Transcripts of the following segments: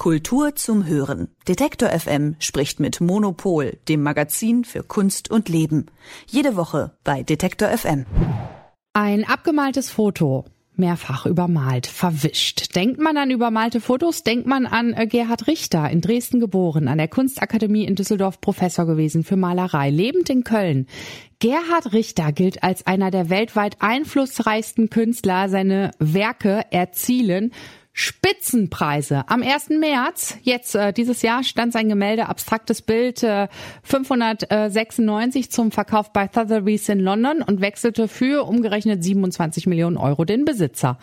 Kultur zum Hören. Detektor FM spricht mit Monopol, dem Magazin für Kunst und Leben. Jede Woche bei Detektor FM. Ein abgemaltes Foto mehrfach übermalt, verwischt. Denkt man an übermalte Fotos, denkt man an äh, Gerhard Richter, in Dresden geboren, an der Kunstakademie in Düsseldorf Professor gewesen für Malerei, lebend in Köln. Gerhard Richter gilt als einer der weltweit einflussreichsten Künstler. Seine Werke erzielen Spitzenpreise. Am 1. März, jetzt äh, dieses Jahr, stand sein Gemälde Abstraktes Bild äh, 596 zum Verkauf bei Sotheby's in London und wechselte für umgerechnet 27 Millionen Euro den Besitzer.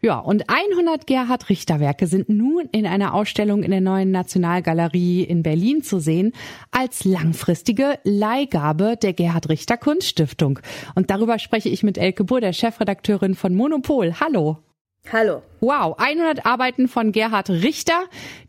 Ja, und 100 Gerhard Richter Werke sind nun in einer Ausstellung in der neuen Nationalgalerie in Berlin zu sehen als langfristige Leihgabe der Gerhard Richter Kunststiftung. Und darüber spreche ich mit Elke Burr, der Chefredakteurin von Monopol. Hallo. Hallo. Wow, 100 Arbeiten von Gerhard Richter.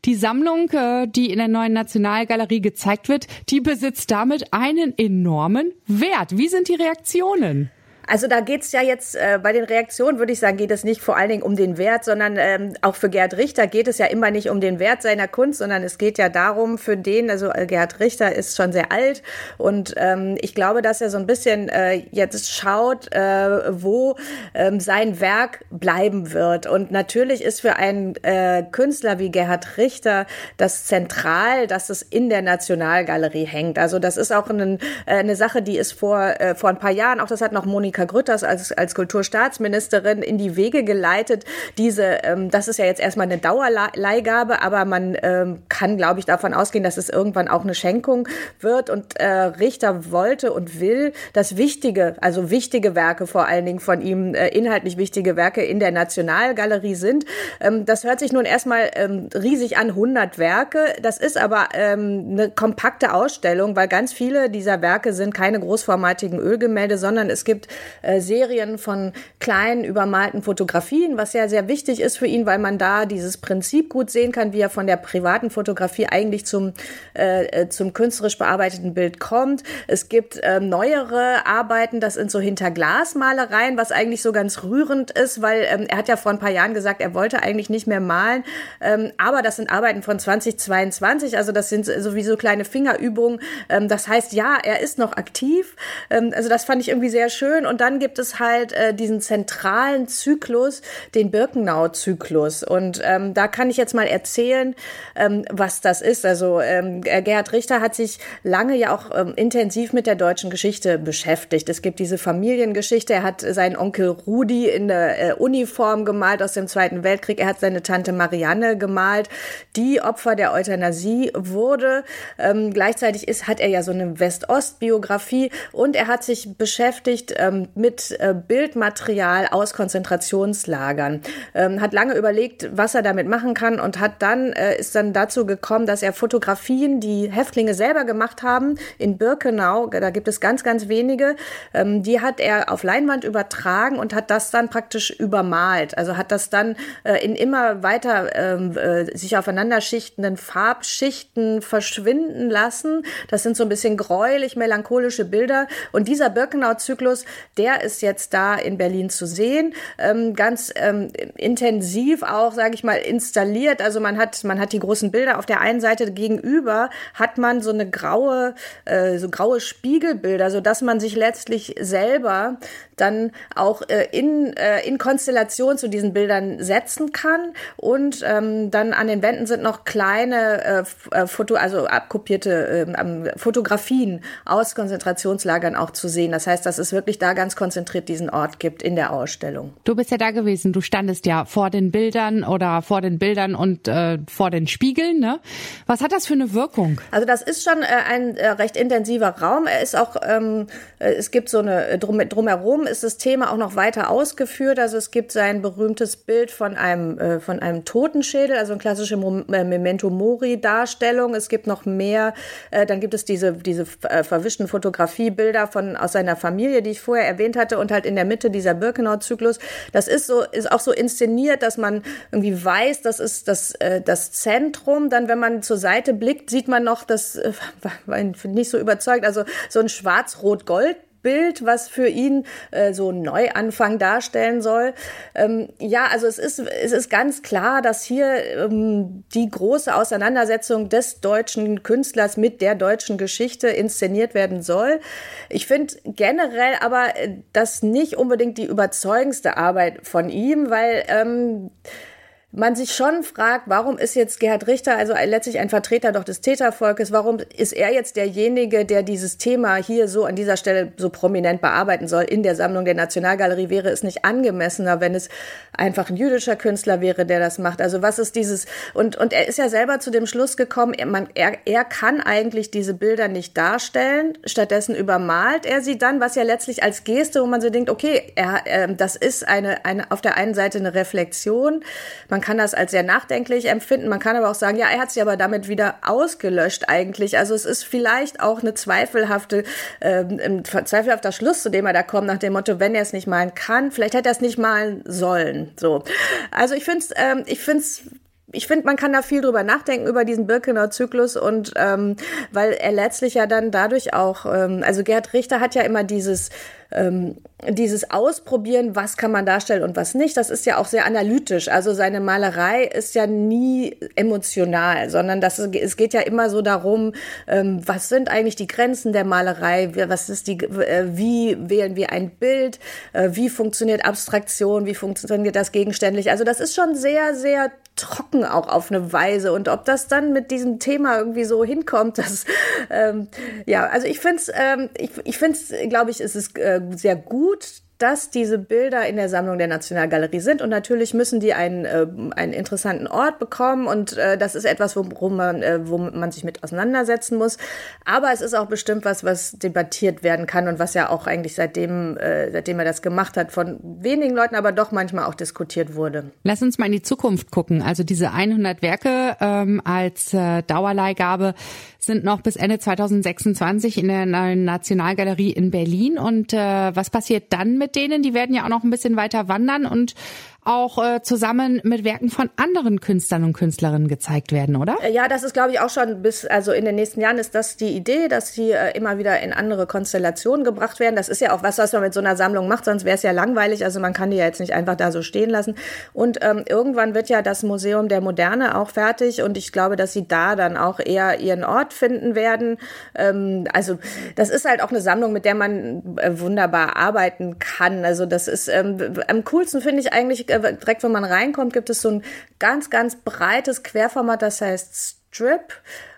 Die Sammlung, äh, die in der neuen Nationalgalerie gezeigt wird, die besitzt damit einen enormen Wert. Wie sind die Reaktionen? Also da geht's ja jetzt äh, bei den Reaktionen, würde ich sagen, geht es nicht vor allen Dingen um den Wert, sondern ähm, auch für Gerhard Richter geht es ja immer nicht um den Wert seiner Kunst, sondern es geht ja darum, für den, also äh, Gerhard Richter ist schon sehr alt und ähm, ich glaube, dass er so ein bisschen äh, jetzt schaut, äh, wo ähm, sein Werk bleiben wird. Und natürlich ist für einen äh, Künstler wie Gerhard Richter das zentral, dass es in der Nationalgalerie hängt. Also das ist auch ein, äh, eine Sache, die ist vor, äh, vor ein paar Jahren, auch das hat noch Monika Monika Grütters als, als Kulturstaatsministerin in die Wege geleitet. Diese, ähm, das ist ja jetzt erstmal eine Dauerleihgabe, aber man ähm, kann, glaube ich, davon ausgehen, dass es irgendwann auch eine Schenkung wird. Und äh, Richter wollte und will, dass wichtige, also wichtige Werke vor allen Dingen von ihm, äh, inhaltlich wichtige Werke in der Nationalgalerie sind. Ähm, das hört sich nun erstmal ähm, riesig an, 100 Werke. Das ist aber ähm, eine kompakte Ausstellung, weil ganz viele dieser Werke sind keine großformatigen Ölgemälde, sondern es gibt äh, Serien von kleinen übermalten Fotografien, was ja sehr wichtig ist für ihn, weil man da dieses Prinzip gut sehen kann, wie er von der privaten Fotografie eigentlich zum, äh, äh zum künstlerisch bearbeiteten Bild kommt. Es gibt äh, neuere Arbeiten, das sind so Hinterglasmalereien, was eigentlich so ganz rührend ist, weil ähm, er hat ja vor ein paar Jahren gesagt, er wollte eigentlich nicht mehr malen, ähm, aber das sind Arbeiten von 2022, also das sind sowieso kleine Fingerübungen. Ähm, das heißt, ja, er ist noch aktiv. Ähm, also das fand ich irgendwie sehr schön und dann gibt es halt äh, diesen zentralen Zyklus, den Birkenau-Zyklus. Und ähm, da kann ich jetzt mal erzählen, ähm, was das ist. Also ähm, Gerhard Richter hat sich lange ja auch ähm, intensiv mit der deutschen Geschichte beschäftigt. Es gibt diese Familiengeschichte. Er hat seinen Onkel Rudi in der äh, Uniform gemalt aus dem Zweiten Weltkrieg. Er hat seine Tante Marianne gemalt, die Opfer der Euthanasie wurde. Ähm, gleichzeitig ist, hat er ja so eine West-Ost-Biografie und er hat sich beschäftigt ähm, mit äh, Bildmaterial aus Konzentrationslagern. Ähm, hat lange überlegt, was er damit machen kann und hat dann, äh, ist dann dazu gekommen, dass er Fotografien, die Häftlinge selber gemacht haben, in Birkenau, da gibt es ganz, ganz wenige, ähm, die hat er auf Leinwand übertragen und hat das dann praktisch übermalt. Also hat das dann äh, in immer weiter ähm, äh, sich aufeinanderschichtenden Farbschichten verschwinden lassen. Das sind so ein bisschen gräulich, melancholische Bilder. Und dieser Birkenau-Zyklus, der ist jetzt da in Berlin zu sehen, ähm, ganz ähm, intensiv auch, sage ich mal, installiert. Also man hat man hat die großen Bilder auf der einen Seite gegenüber hat man so eine graue äh, so graue Spiegelbilder, so dass man sich letztlich selber dann auch äh, in äh, in Konstellation zu diesen Bildern setzen kann und ähm, dann an den Wänden sind noch kleine äh, äh Foto also abkopierte äh, Fotografien aus Konzentrationslagern auch zu sehen. Das heißt, das ist wirklich da da ganz konzentriert diesen Ort gibt in der Ausstellung. Du bist ja da gewesen, du standest ja vor den Bildern oder vor den Bildern und äh, vor den Spiegeln. Ne? Was hat das für eine Wirkung? Also das ist schon äh, ein äh, recht intensiver Raum. Er ist auch, ähm, äh, es gibt so eine, äh, drum, drumherum ist das Thema auch noch weiter ausgeführt. Also es gibt sein berühmtes Bild von einem, äh, von einem Totenschädel, also eine klassische Memento Mori Darstellung. Es gibt noch mehr, äh, dann gibt es diese, diese äh, verwischten Fotografiebilder von, aus seiner Familie, die ich vorher vorher erwähnt hatte und halt in der Mitte dieser Birkenau-Zyklus. Das ist so, ist auch so inszeniert, dass man irgendwie weiß, das ist das, äh, das Zentrum. Dann, wenn man zur Seite blickt, sieht man noch, das äh, war nicht so überzeugt, also so ein schwarz-rot-gold Bild, was für ihn äh, so einen Neuanfang darstellen soll. Ähm, ja, also es ist, es ist ganz klar, dass hier ähm, die große Auseinandersetzung des deutschen Künstlers mit der deutschen Geschichte inszeniert werden soll. Ich finde generell aber äh, das nicht unbedingt die überzeugendste Arbeit von ihm, weil ähm, man sich schon fragt, warum ist jetzt Gerhard Richter, also letztlich ein Vertreter doch des Tätervolkes, warum ist er jetzt derjenige, der dieses Thema hier so an dieser Stelle so prominent bearbeiten soll in der Sammlung der Nationalgalerie? Wäre es nicht angemessener, wenn es einfach ein jüdischer Künstler wäre, der das macht? Also was ist dieses, und, und er ist ja selber zu dem Schluss gekommen, er, man, er, er kann eigentlich diese Bilder nicht darstellen, stattdessen übermalt er sie dann, was ja letztlich als Geste, wo man so denkt, okay, er, äh, das ist eine, eine, auf der einen Seite eine Reflexion, man man kann das als sehr nachdenklich empfinden. Man kann aber auch sagen, ja, er hat sie aber damit wieder ausgelöscht eigentlich. Also es ist vielleicht auch eine zweifelhafte, ähm, zweifelhafter Schluss, zu dem er da kommt, nach dem Motto, wenn er es nicht malen kann, vielleicht hätte er es nicht malen sollen. So. Also ich finde es, ähm, ich finde es ich finde, man kann da viel drüber nachdenken über diesen Birkenauer Zyklus und ähm, weil er letztlich ja dann dadurch auch, ähm, also Gerd Richter hat ja immer dieses ähm, dieses Ausprobieren, was kann man darstellen und was nicht, das ist ja auch sehr analytisch. Also seine Malerei ist ja nie emotional, sondern das, es geht ja immer so darum, ähm, was sind eigentlich die Grenzen der Malerei, was ist die, äh, wie wählen wir ein Bild, äh, wie funktioniert Abstraktion, wie funktioniert das gegenständlich. Also das ist schon sehr, sehr trocken auch auf eine Weise. Und ob das dann mit diesem Thema irgendwie so hinkommt, das, ähm, ja, also ich finde es, ähm, ich, ich finde es, glaube ich, ist es äh, sehr gut, dass diese Bilder in der Sammlung der Nationalgalerie sind. Und natürlich müssen die einen, äh, einen interessanten Ort bekommen. Und äh, das ist etwas, worum man, äh, wo man sich mit auseinandersetzen muss. Aber es ist auch bestimmt was, was debattiert werden kann und was ja auch eigentlich seitdem, äh, seitdem er das gemacht hat, von wenigen Leuten, aber doch manchmal auch diskutiert wurde. Lass uns mal in die Zukunft gucken. Also diese 100 Werke ähm, als äh, Dauerleihgabe sind noch bis Ende 2026 in der Nationalgalerie in Berlin. Und äh, was passiert dann mit denen? Die werden ja auch noch ein bisschen weiter wandern und auch äh, zusammen mit Werken von anderen Künstlern und Künstlerinnen gezeigt werden, oder? Äh, ja, das ist, glaube ich, auch schon bis, also in den nächsten Jahren ist das die Idee, dass sie äh, immer wieder in andere Konstellationen gebracht werden. Das ist ja auch was, was man mit so einer Sammlung macht, sonst wäre es ja langweilig. Also man kann die ja jetzt nicht einfach da so stehen lassen. Und ähm, irgendwann wird ja das Museum der Moderne auch fertig und ich glaube, dass sie da dann auch eher ihren Ort finden werden. Ähm, also das ist halt auch eine Sammlung, mit der man äh, wunderbar arbeiten kann. Also das ist ähm, am coolsten finde ich eigentlich äh, direkt wenn man reinkommt, gibt es so ein ganz, ganz breites Querformat, das heißt Strip.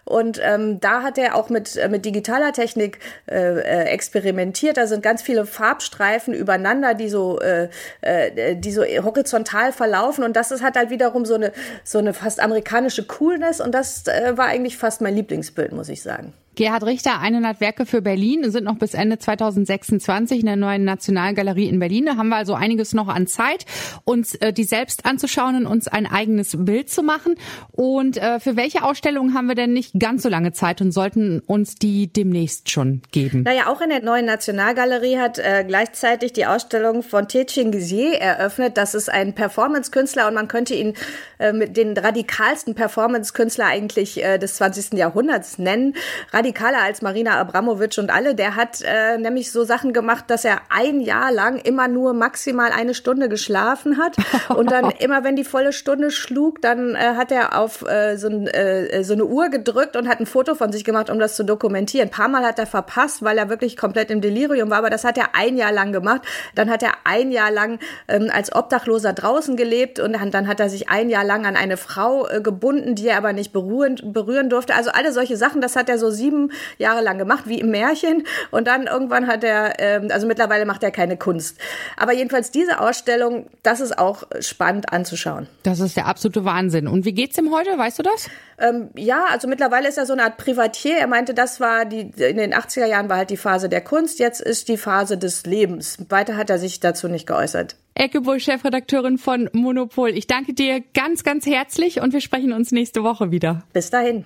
Und ähm, da hat er auch mit, äh, mit digitaler Technik äh, äh, experimentiert. Da sind ganz viele Farbstreifen übereinander, die so, äh, äh, die so horizontal verlaufen. Und das ist, hat halt wiederum so eine, so eine fast amerikanische Coolness. Und das äh, war eigentlich fast mein Lieblingsbild, muss ich sagen. Gerhard Richter, 100 Werke für Berlin, sind noch bis Ende 2026 in der neuen Nationalgalerie in Berlin. Da haben wir also einiges noch an Zeit, uns äh, die selbst anzuschauen und uns ein eigenes Bild zu machen. Und äh, für welche Ausstellungen haben wir denn nicht ganz so lange Zeit und sollten uns die demnächst schon geben? Naja, auch in der neuen Nationalgalerie hat äh, gleichzeitig die Ausstellung von Tietjen Gizier eröffnet. Das ist ein Performance-Künstler und man könnte ihn äh, mit den radikalsten Performance-Künstler eigentlich äh, des 20. Jahrhunderts nennen. Radikal radikaler als Marina Abramovic und alle. Der hat äh, nämlich so Sachen gemacht, dass er ein Jahr lang immer nur maximal eine Stunde geschlafen hat. Und dann immer, wenn die volle Stunde schlug, dann äh, hat er auf äh, so, ein, äh, so eine Uhr gedrückt und hat ein Foto von sich gemacht, um das zu dokumentieren. Ein paar Mal hat er verpasst, weil er wirklich komplett im Delirium war, aber das hat er ein Jahr lang gemacht. Dann hat er ein Jahr lang ähm, als Obdachloser draußen gelebt und dann, dann hat er sich ein Jahr lang an eine Frau äh, gebunden, die er aber nicht berühren, berühren durfte. Also alle solche Sachen, das hat er so sieben sieben Jahre lang gemacht, wie im Märchen. Und dann irgendwann hat er, ähm, also mittlerweile macht er keine Kunst. Aber jedenfalls diese Ausstellung, das ist auch spannend anzuschauen. Das ist der absolute Wahnsinn. Und wie geht's ihm heute? Weißt du das? Ähm, ja, also mittlerweile ist er so eine Art Privatier. Er meinte, das war die, in den 80er Jahren war halt die Phase der Kunst. Jetzt ist die Phase des Lebens. Weiter hat er sich dazu nicht geäußert. Ecke Bull, Chefredakteurin von Monopol. Ich danke dir ganz, ganz herzlich und wir sprechen uns nächste Woche wieder. Bis dahin.